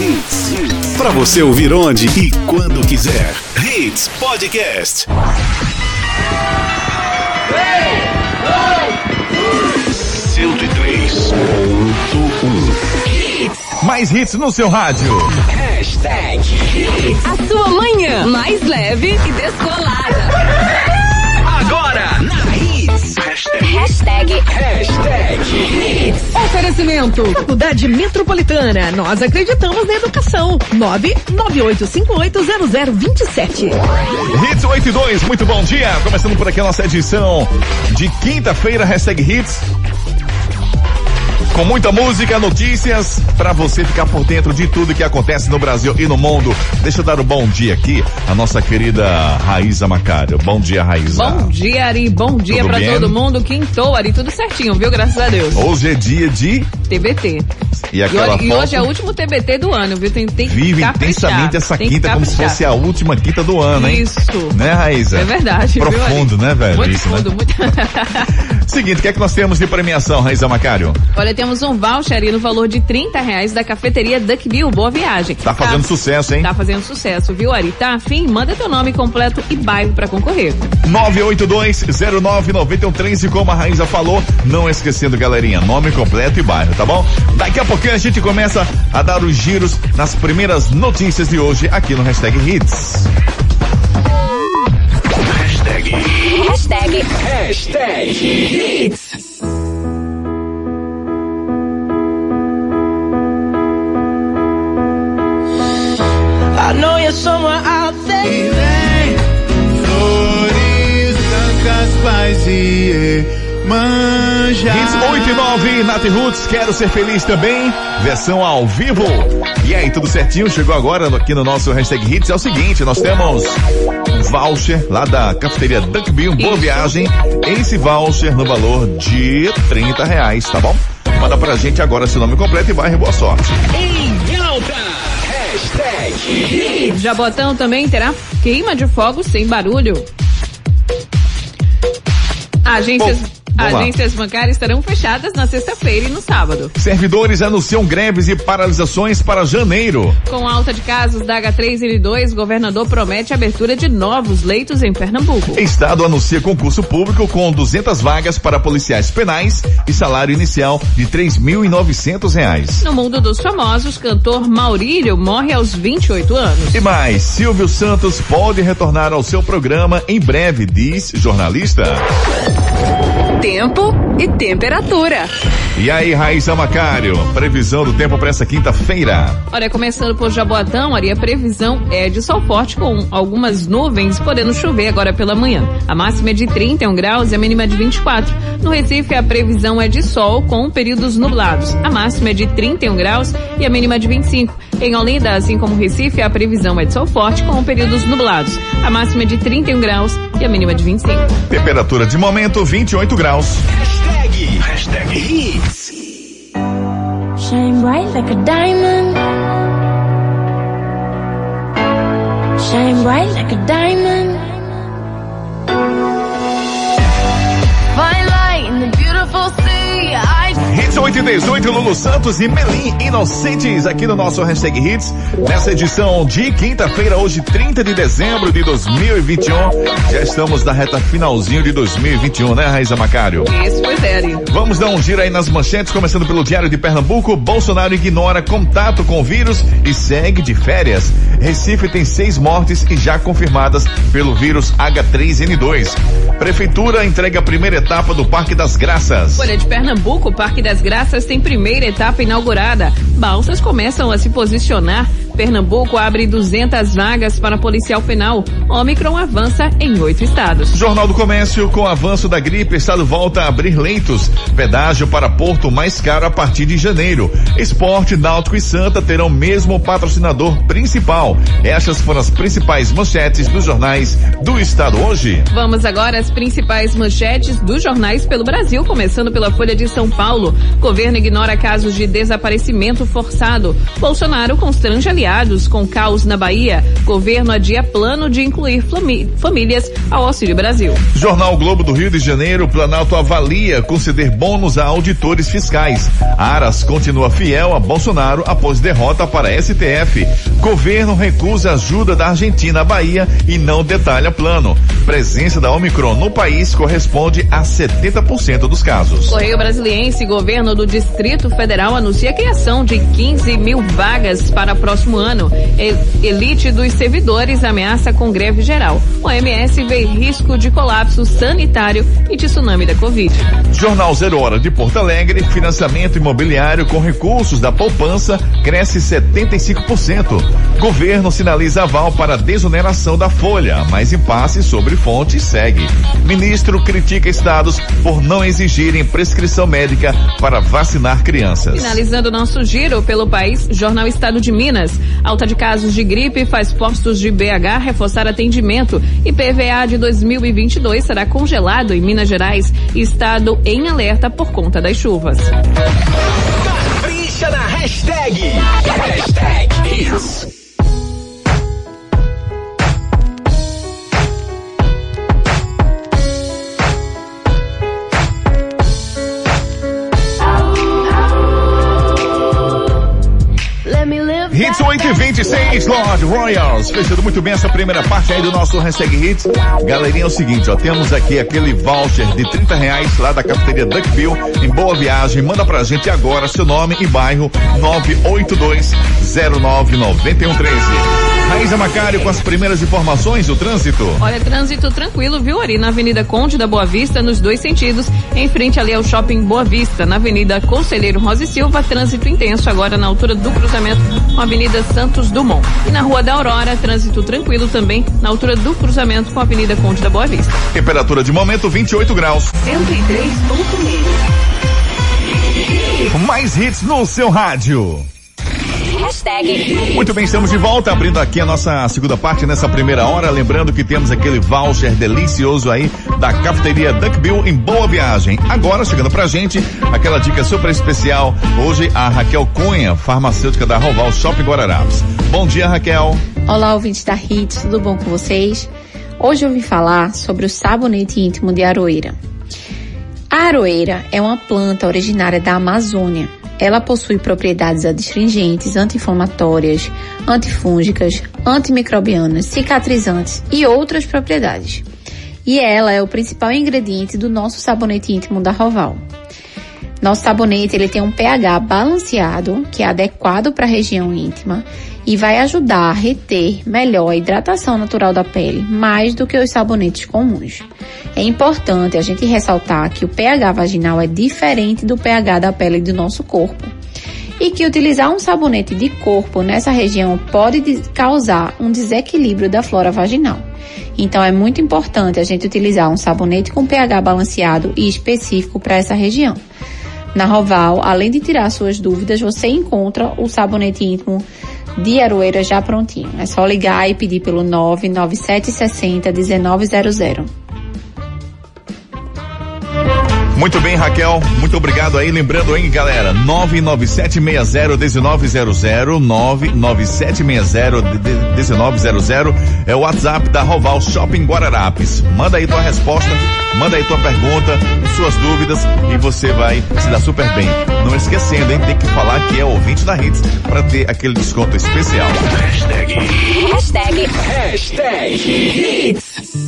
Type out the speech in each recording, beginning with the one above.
Hits. Pra você ouvir onde e quando quiser. Hits Podcast. 103.1 Mais hits no seu rádio. Hashtag A sua manhã mais leve e descolada. Hashtag, Hashtag. Oferecimento. Faculdade Metropolitana. Nós acreditamos na educação. 998580027. Hits 82, muito bom dia. Começando por aqui a nossa edição de quinta-feira, hashtag Hits. Com muita música, notícias, pra você ficar por dentro de tudo que acontece no Brasil e no mundo. Deixa eu dar o um bom dia aqui, a nossa querida Raíza Macário. Bom dia, Raíza. Bom dia, Ari. Bom dia bem? todo mundo. Quintou, Ari. Tudo certinho, viu? Graças a Deus. Hoje é dia de... TBT. E E, aquela hoje- e foto hoje é o último TBT do ano, viu? Tem, tem vive intensamente essa Tem quinta como se fosse a última quinta do ano, hein? Isso. Né, Raíza? É verdade, viu? Profundo, né, velho? Muito Isso, né? fundo, muito... Seguinte, o que é que nós temos de premiação, Raíza Macário? Olha, temos um voucher aí no valor de 30 reais da cafeteria Duck Bill. Boa viagem. Tá fazendo sucesso, hein? Tá fazendo sucesso, viu, Ari? Tá afim? Manda teu nome completo e bairro pra concorrer. 982-09-9113, como a Raíza falou, não esquecendo, galerinha, nome completo e bairro, tá bom? Daqui a pouquinho a gente começa a dar os giros nas primeiras notícias de hoje aqui no Hashtag Hits. Hashtag Hashtag Hashtag Hits. Hits 8 e 9, Nath Roots, quero ser feliz também, versão ao vivo. E aí, tudo certinho? Chegou agora aqui no nosso Hashtag Hits, é o seguinte, nós temos um voucher lá da cafeteria Duck Bill, boa viagem, esse voucher no valor de 30 reais, tá bom? Manda pra gente agora seu nome completo e vai, boa sorte. Em alta. Hashtag Hits. Jabotão também terá queima de fogos sem barulho. Agências, Bom. Agências bancárias estarão fechadas na sexta-feira e no sábado. Servidores anunciam greves e paralisações para janeiro. Com alta de casos da H3N2, o governador promete abertura de novos leitos em Pernambuco. Estado anuncia concurso público com 200 vagas para policiais penais e salário inicial de 3.900 reais. No mundo dos famosos, cantor Maurílio morre aos 28 anos. E mais, Silvio Santos pode retornar ao seu programa em breve, diz jornalista. Tempo e temperatura. E aí, Raíssa Macário, previsão do tempo para essa quinta-feira. Olha, começando por Jaboatão, ali a previsão é de sol forte com algumas nuvens, podendo chover agora pela manhã. A máxima é de 31 graus e a mínima é de 24. No Recife, a previsão é de sol com períodos nublados. A máxima é de 31 graus e a mínima é de 25. Em Olinda, assim como Recife, a previsão é de sol forte com períodos nublados. A máxima é de 31 graus e a mínima é de 25. Temperatura de momento 28 graus. Hashtag. Hashtag Hits. Shine bright like a diamond. Shine bright like a diamond. Find light in the beautiful sea. I Hits 8 e 18, Lulu Santos e Melim Inocentes aqui no nosso Hashtag Hits. Nessa edição de quinta-feira, hoje 30 de dezembro de 2021. Já estamos na reta finalzinho de 2021, né, Raíza Macário? Isso, pois é. Vamos dar um giro aí nas manchetes, começando pelo Diário de Pernambuco. Bolsonaro ignora contato com o vírus e segue de férias. Recife tem seis mortes e já confirmadas pelo vírus H3N2. Prefeitura entrega a primeira etapa do Parque das Graças. Folha de Pernambuco, Parque das Graças tem primeira etapa inaugurada. Balsas começam a se posicionar. Pernambuco abre 200 vagas para policial penal. Omicron avança em oito estados. Jornal do Comércio, com avanço da gripe, Estado volta a abrir leitos. Pedágio para Porto mais caro a partir de janeiro. Esporte, Náutico e Santa terão mesmo patrocinador principal. Essas foram as principais manchetes dos jornais do Estado hoje. Vamos agora às principais manchetes dos jornais pelo Brasil, começando pela Folha de São Paulo. Governo ignora casos de desaparecimento forçado. Bolsonaro constrange aliados aliados com caos na Bahia, governo adia plano de incluir famílias ao Auxílio Brasil. Jornal Globo do Rio de Janeiro, Planalto avalia conceder bônus a auditores fiscais. Aras continua fiel a Bolsonaro após derrota para STF. Governo recusa ajuda da Argentina à Bahia e não detalha plano. Presença da Omicron no país corresponde a 70% dos casos. Correio Brasiliense, governo do Distrito Federal anuncia a criação de 15 mil vagas para próximo ano. Elite dos servidores ameaça com greve geral. O OMS vê risco de colapso sanitário e de tsunami da Covid. Jornal Zero Hora de Porto Alegre, financiamento imobiliário com recursos da poupança cresce 75%. Governo sinaliza aval para desoneração da folha, mas impasse sobre fonte segue. Ministro critica estados por não exigirem prescrição médica para vacinar crianças. Finalizando nosso giro pelo país, Jornal Estado de Minas. Alta de casos de gripe faz postos de BH reforçar atendimento. E PVA de 2022 será congelado em Minas Gerais. Estado em alerta por conta das chuvas. Capricha na hashtag. Hashtag e 26, Lord Royals. Fechando muito bem essa primeira parte aí do nosso hashtag Hits. Galerinha, é o seguinte, ó, temos aqui aquele voucher de 30 reais lá da cafeteria Duckbill em Boa Viagem. Manda pra gente agora seu nome e bairro 982099113. Raíza Macário com as primeiras informações do trânsito. Olha, trânsito tranquilo, viu, Ari? Na Avenida Conde da Boa Vista, nos dois sentidos, em frente ali ao Shopping Boa Vista. Na Avenida Conselheiro Rosa e Silva, trânsito intenso agora na altura do cruzamento com a Avenida Santos Dumont. E na Rua da Aurora, trânsito tranquilo também na altura do cruzamento com a Avenida Conde da Boa Vista. Temperatura de momento 28 graus. 103.1. Mais hits no seu rádio. Hashtag. Muito bem, estamos de volta, abrindo aqui a nossa segunda parte nessa primeira hora. Lembrando que temos aquele voucher delicioso aí da cafeteria Duckbill em Boa Viagem. Agora, chegando pra gente, aquela dica super especial. Hoje, a Raquel Cunha, farmacêutica da Roval Shopping Guararapes. Bom dia, Raquel. Olá, ouvintes da HIT, tudo bom com vocês? Hoje eu vim falar sobre o sabonete íntimo de aroeira. A aroeira é uma planta originária da Amazônia. Ela possui propriedades adstringentes, anti-inflamatórias, antifúngicas, antimicrobianas, cicatrizantes e outras propriedades. E ela é o principal ingrediente do nosso sabonete íntimo da Roval. Nosso sabonete ele tem um pH balanceado, que é adequado para a região íntima e vai ajudar a reter melhor a hidratação natural da pele, mais do que os sabonetes comuns. É importante a gente ressaltar que o pH vaginal é diferente do pH da pele do nosso corpo e que utilizar um sabonete de corpo nessa região pode causar um desequilíbrio da flora vaginal. Então é muito importante a gente utilizar um sabonete com pH balanceado e específico para essa região. Na Roval, além de tirar suas dúvidas, você encontra o sabonete íntimo de aroeira já prontinho. É só ligar e pedir pelo 99760 1900. Muito bem, Raquel. Muito obrigado aí. Lembrando aí, galera, 99760-1900, 99760-1900 é o WhatsApp da Roval Shopping Guararapes. Manda aí tua resposta, manda aí tua pergunta, suas dúvidas e você vai se dar super bem. Não esquecendo, hein, tem que falar que é ouvinte da Hits para ter aquele desconto especial. Hashtag. Hashtag. Hashtag Hits.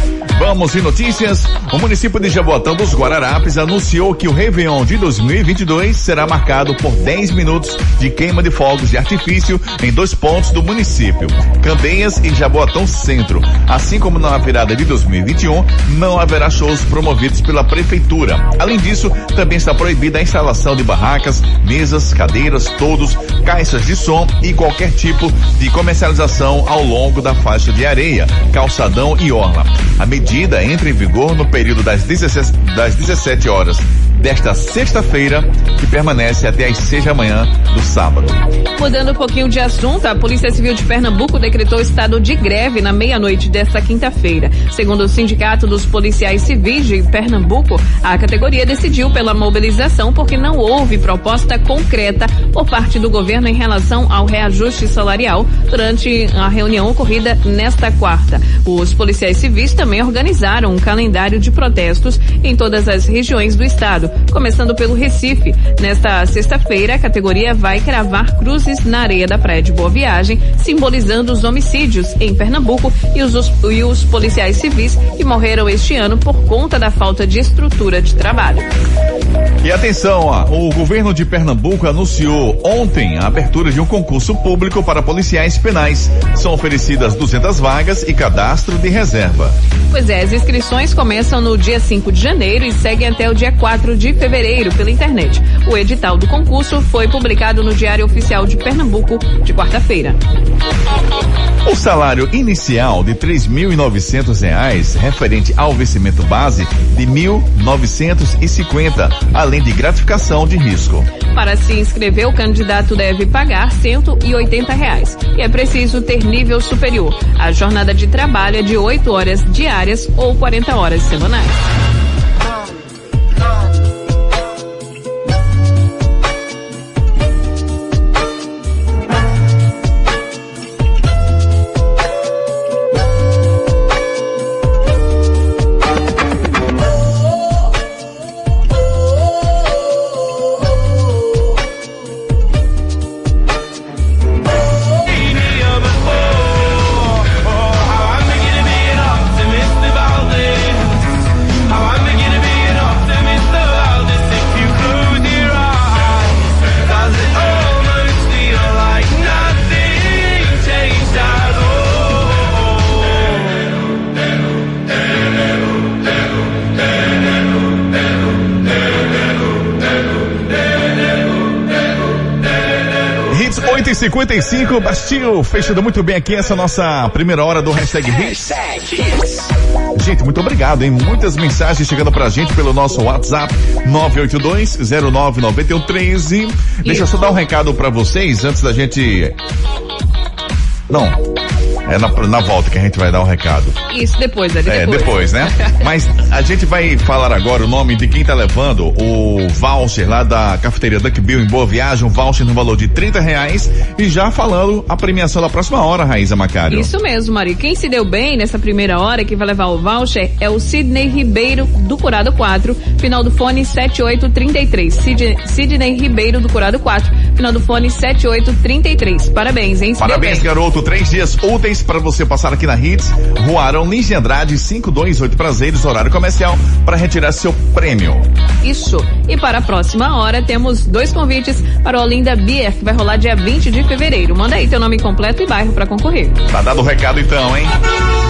Vamos em notícias. O município de Jaboatão dos Guararapes anunciou que o Réveillon de 2022 será marcado por 10 minutos de queima de fogos de artifício em dois pontos do município, Candeias e Jaboatão Centro. Assim como na virada de 2021, não haverá shows promovidos pela prefeitura. Além disso, também está proibida a instalação de barracas, mesas, cadeiras, todos, caixas de som e qualquer tipo de comercialização ao longo da faixa de areia, calçadão e orla. A medida entra em vigor no período das 17, das 17 horas desta sexta-feira, que permanece até às 6 da manhã do sábado. Mudando um pouquinho de assunto, a Polícia Civil de Pernambuco decretou estado de greve na meia-noite desta quinta-feira. Segundo o Sindicato dos Policiais Civis de Pernambuco, a categoria decidiu pela mobilização porque não houve proposta concreta por parte do governo em relação ao reajuste salarial durante a reunião ocorrida nesta quarta. Os policiais civis também organizaram um calendário de protestos em todas as regiões do estado, começando pelo Recife. Nesta sexta-feira, a categoria vai cravar cruzes na areia da praia de Boa Viagem, simbolizando os homicídios em Pernambuco e os, e os policiais civis que morreram este ano por conta da falta de estrutura de trabalho. E atenção, ó, o governo de Pernambuco anunciou ontem a abertura de um concurso público para policiais penais. São oferecidas 200 vagas e cadastro de reserva. Pois é, as inscrições começam no dia 5 de janeiro e seguem até o dia 4 de fevereiro pela internet. O edital do concurso foi publicado no Diário Oficial de Pernambuco de quarta-feira. O salário inicial de R$ 3.900 referente ao vencimento base de R$ 1.950, além de gratificação de risco. Para se inscrever, o candidato deve pagar 180 reais. E é preciso ter nível superior. A jornada de trabalho é de 8 horas diárias ou 40 horas semanais. 55 Bastil, fechando muito bem aqui essa nossa primeira hora do hashtag Hits. Gente, muito obrigado, hein? Muitas mensagens chegando pra gente pelo nosso WhatsApp 982-099113. Deixa eu só dar um recado pra vocês antes da gente. Não. É na, na volta que a gente vai dar um recado. Isso depois, Dani, É, depois. depois, né? Mas a gente vai falar agora o nome de quem tá levando o voucher lá da cafeteria Duck Bill em Boa Viagem, um voucher no valor de 30 reais e já falando a premiação da próxima hora, Raíza Macário. Isso mesmo, Mari. Quem se deu bem nessa primeira hora que vai levar o voucher é o Sidney Ribeiro do Curado 4, final do fone 7833. Sid- Sidney Ribeiro do Curado 4, final do fone 7833. Parabéns, hein? Se Parabéns, garoto. Três dias úteis para você passar aqui na Hits. Rua Arão Lins de Andrade, 528 Prazeres, horário comercial, para retirar seu prêmio. Isso. E para a próxima hora temos dois convites para o Olinda Beer, que vai rolar dia 20 de fevereiro. Manda aí teu nome completo e bairro para concorrer. Tá dado o recado então, hein?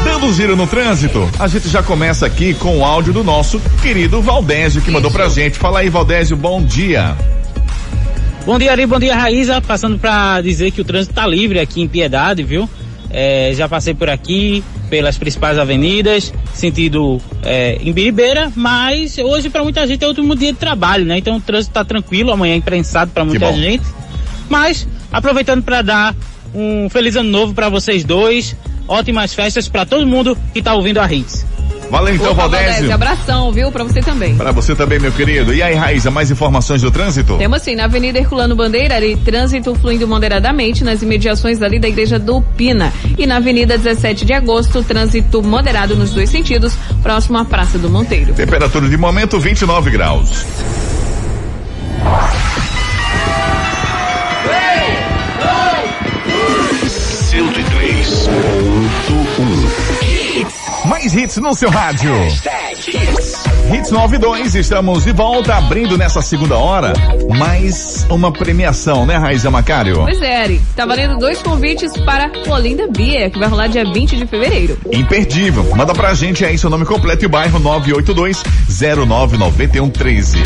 Dando um giro no trânsito, a gente já começa aqui com o áudio do nosso querido Valdésio, que mandou pra gente. Fala aí, Valdésio, bom dia. Bom dia, Ari, bom dia, Raíza. Passando para dizer que o trânsito tá livre aqui em Piedade, viu? É, já passei por aqui, pelas principais avenidas, sentido é, em Biribeira, mas hoje para muita gente é o último dia de trabalho, né? Então o trânsito tá tranquilo, amanhã é imprensado para muita gente. Mas, aproveitando para dar um feliz ano novo para vocês dois, ótimas festas para todo mundo que tá ouvindo a Hits. Valeu então, Opa, Valdésio. abração, viu? Para você também. Para você também, meu querido. E aí, Raíza, mais informações do trânsito? Temos sim, na Avenida Herculano Bandeira, ali, trânsito fluindo moderadamente nas imediações ali da Igreja do Pina. E na Avenida 17 de Agosto, trânsito moderado nos dois sentidos, próximo à Praça do Monteiro. Temperatura de momento 29 graus. Mais hits no seu rádio. Hits 92, estamos de volta, abrindo nessa segunda hora mais uma premiação, né, Raíza Macário? Pois é, Eric. Tá valendo dois convites para Olinda Beer, que vai rolar dia 20 de fevereiro. Imperdível. Manda pra gente aí seu nome completo e bairro 982 099113.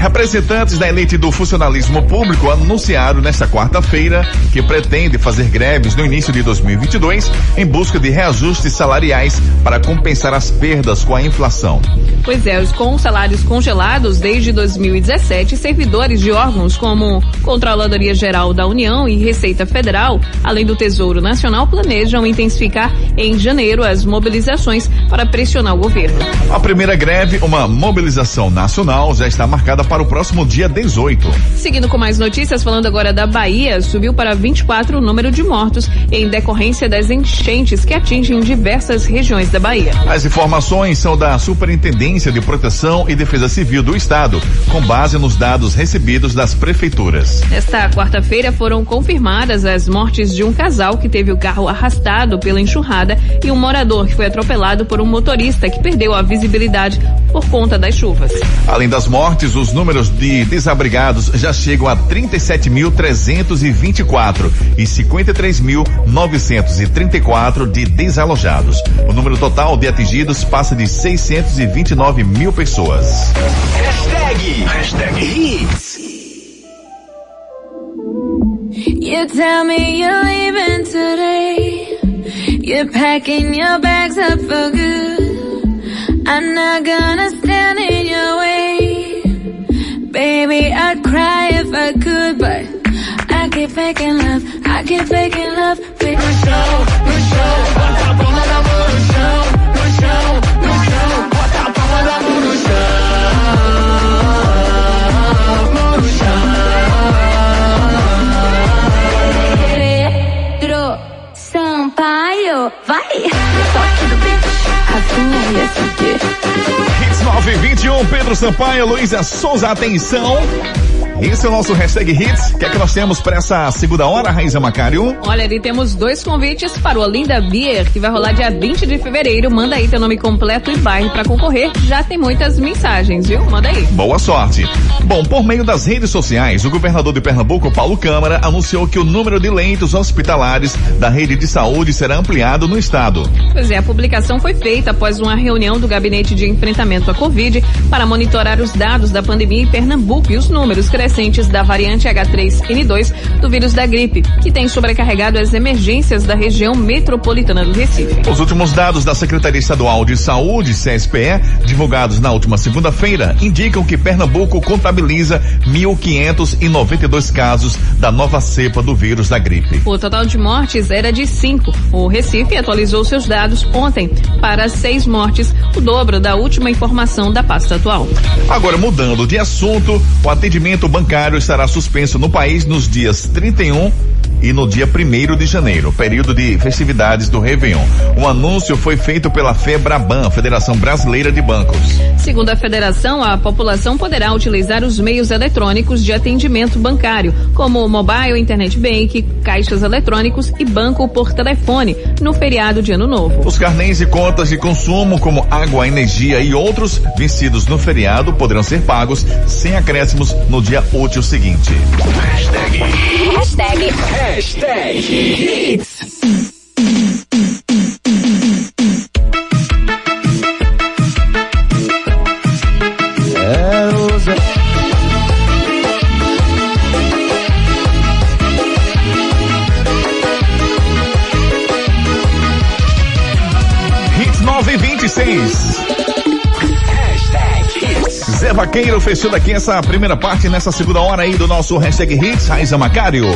Representantes da elite do funcionalismo público anunciaram nesta quarta-feira que pretende fazer greves no início de 2022 em busca de reajustes salariais para compensar as perdas com a inflação. Pois é, com salários congelados desde 2017, servidores de órgãos como Controladoria Geral da União e Receita Federal, além do Tesouro Nacional, planejam intensificar em janeiro as mobilizações para pressionar o governo. A primeira greve, uma mobilização nacional, já está marcada para o próximo dia 18. Seguindo com mais notícias, falando agora da Bahia, subiu para 24 o número de mortos em decorrência das enchentes que atingem diversas regiões da Bahia. As informações são da Superintendência de Proteção e Defesa Civil do Estado, com base nos dados recebidos das prefeituras. Nesta quarta-feira foram confirmadas as mortes de um casal que teve o carro arrastado pela enxurrada e um morador que foi atropelado por um motorista que perdeu a visibilidade por conta das chuvas. Além das mortes, os números de desabrigados já chegam a 37.324 e 53.934 de desalojados. O número total de atingidos passa de 629 mil pessoas. Hashtag, hashtag hits. You tell me you're leaving today. You're packing your bags up for good. I'm not gonna stand way. Maybe I'd cry if I could, but I keep faking love, I keep faking love. Michelle, Michelle, on top of my push Michelle. 921, Pedro Sampaio, Luísa Souza, atenção. Esse é o nosso hashtag Hits. O que é que nós temos para essa segunda hora, Raíza Macário? Olha, ali temos dois convites para o Olinda Beer, que vai rolar dia 20 de fevereiro. Manda aí teu nome completo e bairro para concorrer. Já tem muitas mensagens, viu? Manda aí. Boa sorte. Bom, por meio das redes sociais, o governador de Pernambuco, Paulo Câmara, anunciou que o número de leitos hospitalares da rede de saúde será ampliado no estado. Pois é, a publicação foi feita após uma reunião do Gabinete de Enfrentamento à Covid para monitorar os dados da pandemia em Pernambuco e os números crescentes da variante H3N2 do vírus da gripe, que tem sobrecarregado as emergências da região metropolitana do Recife. Os últimos dados da Secretaria Estadual de Saúde, CSPE, divulgados na última segunda-feira, indicam que Pernambuco contabiliza 1.592 casos da nova cepa do vírus da gripe. O total de mortes era de cinco. O Recife atualizou seus dados ontem para seis mortes, o dobro da última informação da pasta atual. Agora, mudando de assunto, o atendimento bancário estará suspenso no país nos dias 31 e no dia 1 de janeiro, período de festividades do Réveillon. O anúncio foi feito pela FEBRABAN, Federação Brasileira de Bancos. Segundo a federação, a população poderá utilizar os meios eletrônicos de atendimento bancário, como mobile, internet bank, caixas eletrônicos e banco por telefone, no feriado de Ano Novo. Os carnês e contas de consumo, como água, energia e outros, vencidos no feriado, poderão ser pagos sem acréscimos no dia útil seguinte. Hashtag, Hashtag hashtag hits. Hits 926. Hashtag hits. Zé Vaqueiro fechando aqui essa primeira parte nessa segunda hora aí do nosso hashtag Hits, Raiza Macário.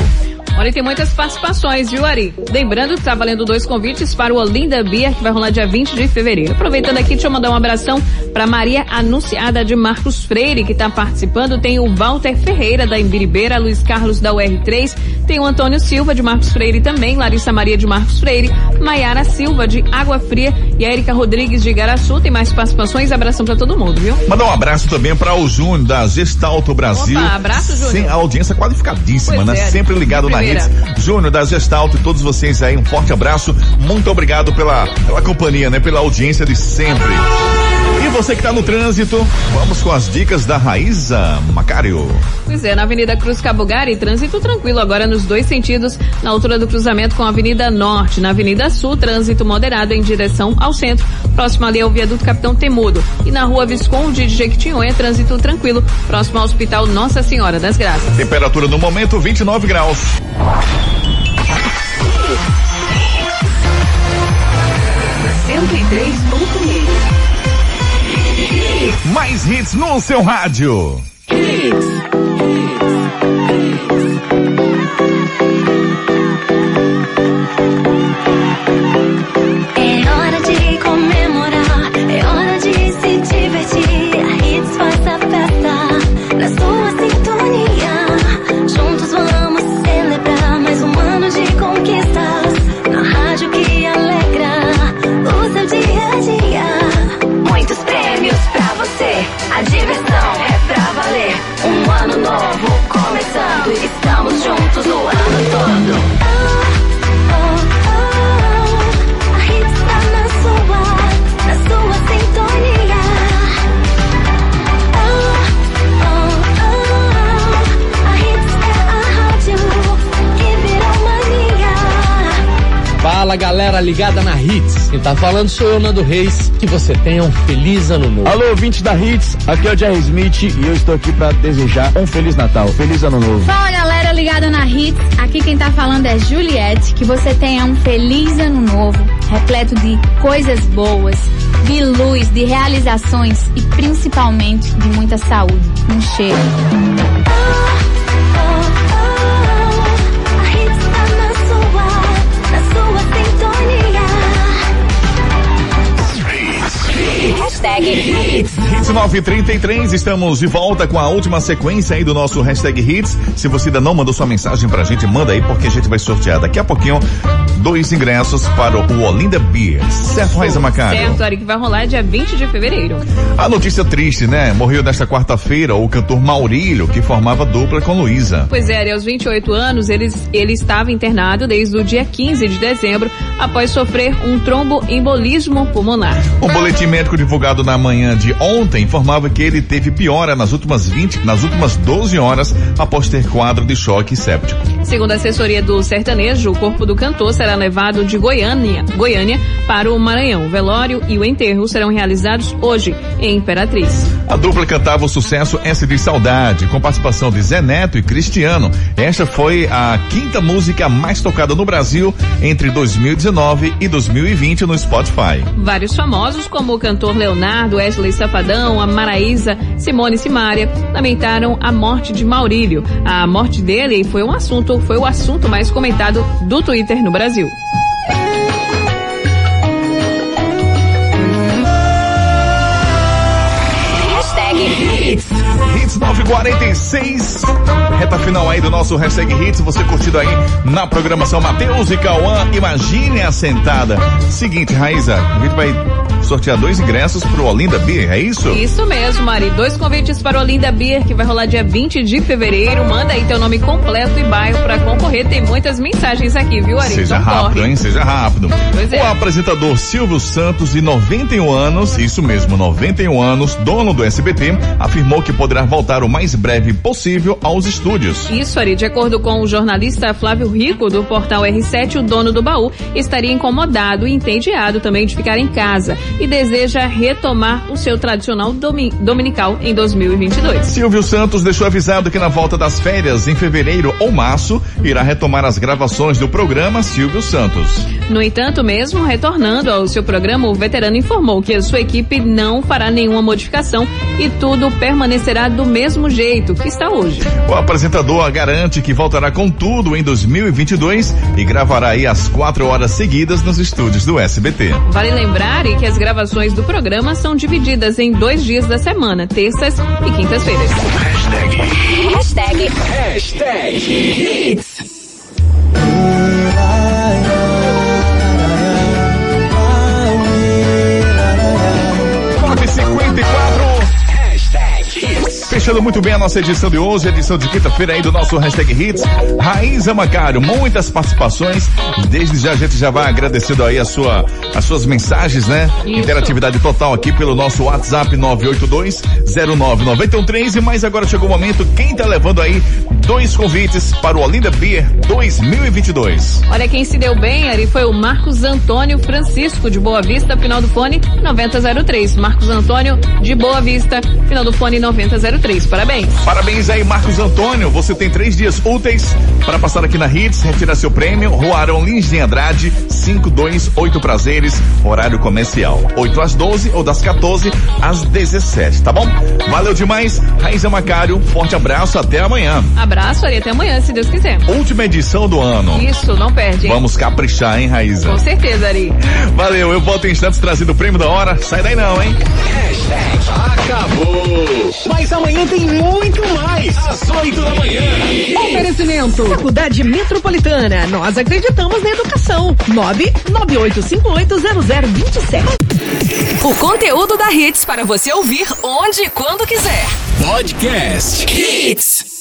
Olha, tem muitas participações, viu, Ari? Lembrando que tá valendo dois convites para o Olinda Beer, que vai rolar dia 20 de fevereiro. Aproveitando aqui, deixa eu mandar um abração para Maria Anunciada de Marcos Freire, que tá participando. Tem o Walter Ferreira, da Embiribeira, Luiz Carlos, da UR3. Tem o Antônio Silva, de Marcos Freire também. Larissa Maria, de Marcos Freire. Maiara Silva, de Água Fria. E a Erika Rodrigues, de Igaraçu. Tem mais participações. Abração para todo mundo, viu? Mandar um abraço também para o Júnior da Gestalto Brasil. Opa, abraço, Júnior. Sem audiência qualificadíssima, Pois né? é. Sempre ligado na Hits, Júnior da Gestalt e todos vocês aí, um forte abraço. Muito obrigado pela, pela companhia, né? Pela audiência de sempre. E você que tá no trânsito, vamos com as dicas da Raíza Macário. Pois é, na Avenida Cruz Cabugari, trânsito tranquilo agora nos dois sentidos, na altura do cruzamento com a Avenida Norte. Na Avenida Sul, trânsito moderado em direção ao centro, próximo ali ao viaduto Capitão Temudo. E na rua Visconde de Jequitinhonha, trânsito tranquilo, próximo ao Hospital Nossa Senhora das Graças. Temperatura no momento 29 graus. Mais hits no seu rádio. É Galera ligada na Hits. Quem tá falando sou eu, Nando Reis. Que você tenha um feliz ano novo. Alô, ouvintes da Hits, aqui é o Jerry Smith e eu estou aqui para desejar um Feliz Natal, Feliz Ano Novo. Fala galera ligada na Hits, aqui quem tá falando é Juliette, que você tenha um feliz ano novo, repleto de coisas boas, de luz, de realizações e principalmente de muita saúde. Um cheiro. Hashtag Hits. Hits 933, estamos de volta com a última sequência aí do nosso hashtag Hits. Se você ainda não mandou sua mensagem pra gente, manda aí porque a gente vai sortear daqui a pouquinho dois ingressos para o Olinda Beer. Certo, Raiza Macário? Certo, Ari, que vai rolar dia 20 de fevereiro. A notícia triste, né? Morreu nesta quarta-feira o cantor Maurílio, que formava dupla com Luísa. Pois é, aos 28 anos, ele, ele estava internado desde o dia 15 de dezembro, após sofrer um tromboembolismo pulmonar. O boletim médico divulgado na manhã de ontem informava que ele teve piora nas últimas 20, nas últimas 12 horas após ter quadro de choque séptico. Segundo a assessoria do sertanejo, o corpo do cantor será levado de Goiânia, Goiânia para o Maranhão. O velório e o enterro serão realizados hoje em Imperatriz. A dupla cantava o sucesso S de Saudade, com participação de Zé Neto e Cristiano. Esta foi a quinta música mais tocada no Brasil entre 2019 e 2020 no Spotify. Vários famosos, como o cantor Leonardo, Wesley Safadão, a Maraísa, Simone Simaria, lamentaram a morte de Maurílio. A morte dele foi um assunto, foi o assunto mais comentado do Twitter no Brasil. Hashtag Hits. Hits 946, reta final aí do nosso hashtag Hits, você curtido aí na programação Matheus e Cauã, imagine a sentada. Seguinte, Raíza, a gente vai sortear dois ingressos pro Olinda Beer, é isso? Isso mesmo, Mari. Dois convites para o Olinda Beer, que vai rolar dia 20 de fevereiro. Manda aí teu nome completo e bairro para concorrer. Tem muitas mensagens aqui, viu, Ari? Seja Então rápido, corre. hein? Seja rápido. Pois é. O apresentador Silvio Santos, de 91 anos, isso mesmo, 91 anos, dono do SBT, afirmou que poderá voltar o mais breve possível aos estúdios. Isso, Ari, de acordo com o jornalista Flávio Rico, do portal R7, o dono do baú estaria incomodado e entediado também de ficar em casa e deseja retomar o seu tradicional domi- dominical em 2022. Silvio Santos deixou avisado que na volta das férias, em fevereiro ou março, irá retomar as gravações do programa Silvio Santos. No entanto, mesmo retornando ao seu programa, o veterano informou que a sua equipe não fará nenhuma modificação e tudo permanecerá do mesmo jeito que está hoje. O apresentador garante que voltará com tudo em 2022 e gravará aí as quatro horas seguidas nos estúdios do SBT. Vale lembrar que as gravações do programa são divididas em dois dias da semana, terças e quintas-feiras. Hashtag Hashtag. Hashtag Hits. Fechando muito bem a nossa edição de hoje, edição de quinta-feira aí do nosso Hashtag Hits. Raíza Macário, muitas participações. Desde já a gente já vai agradecendo aí a sua, as suas mensagens, né? Isso. Interatividade total aqui pelo nosso WhatsApp 982-099113. Mas agora chegou o momento, quem tá levando aí dois convites para o Olinda Beer 2022? Olha, quem se deu bem, Ari, foi o Marcos Antônio Francisco, de Boa Vista, final do fone 9003. Marcos Antônio, de Boa Vista, final do fone 9003. Parabéns. Parabéns aí, Marcos Antônio. Você tem três dias úteis para passar aqui na Hits, retirar seu prêmio. Rua Arão Lins de Andrade, 528 Prazeres, horário comercial. 8 às 12 ou das 14 às 17, tá bom? Valeu demais. Raíza Macário, forte abraço, até amanhã. Abraço, Ari, até amanhã, se Deus quiser. Última edição do ano. Isso, não perde, hein? Vamos caprichar, hein, Raíza? Com certeza, Ari. Valeu, eu volto em instantes trazendo o prêmio da hora. Sai daí não, hein? Acabou. Mas amanhã tem muito mais. Às 8 da manhã. Oferecimento. Faculdade Metropolitana. Nós acreditamos na educação. 998580027. O conteúdo da Hits para você ouvir onde e quando quiser. Podcast Hits.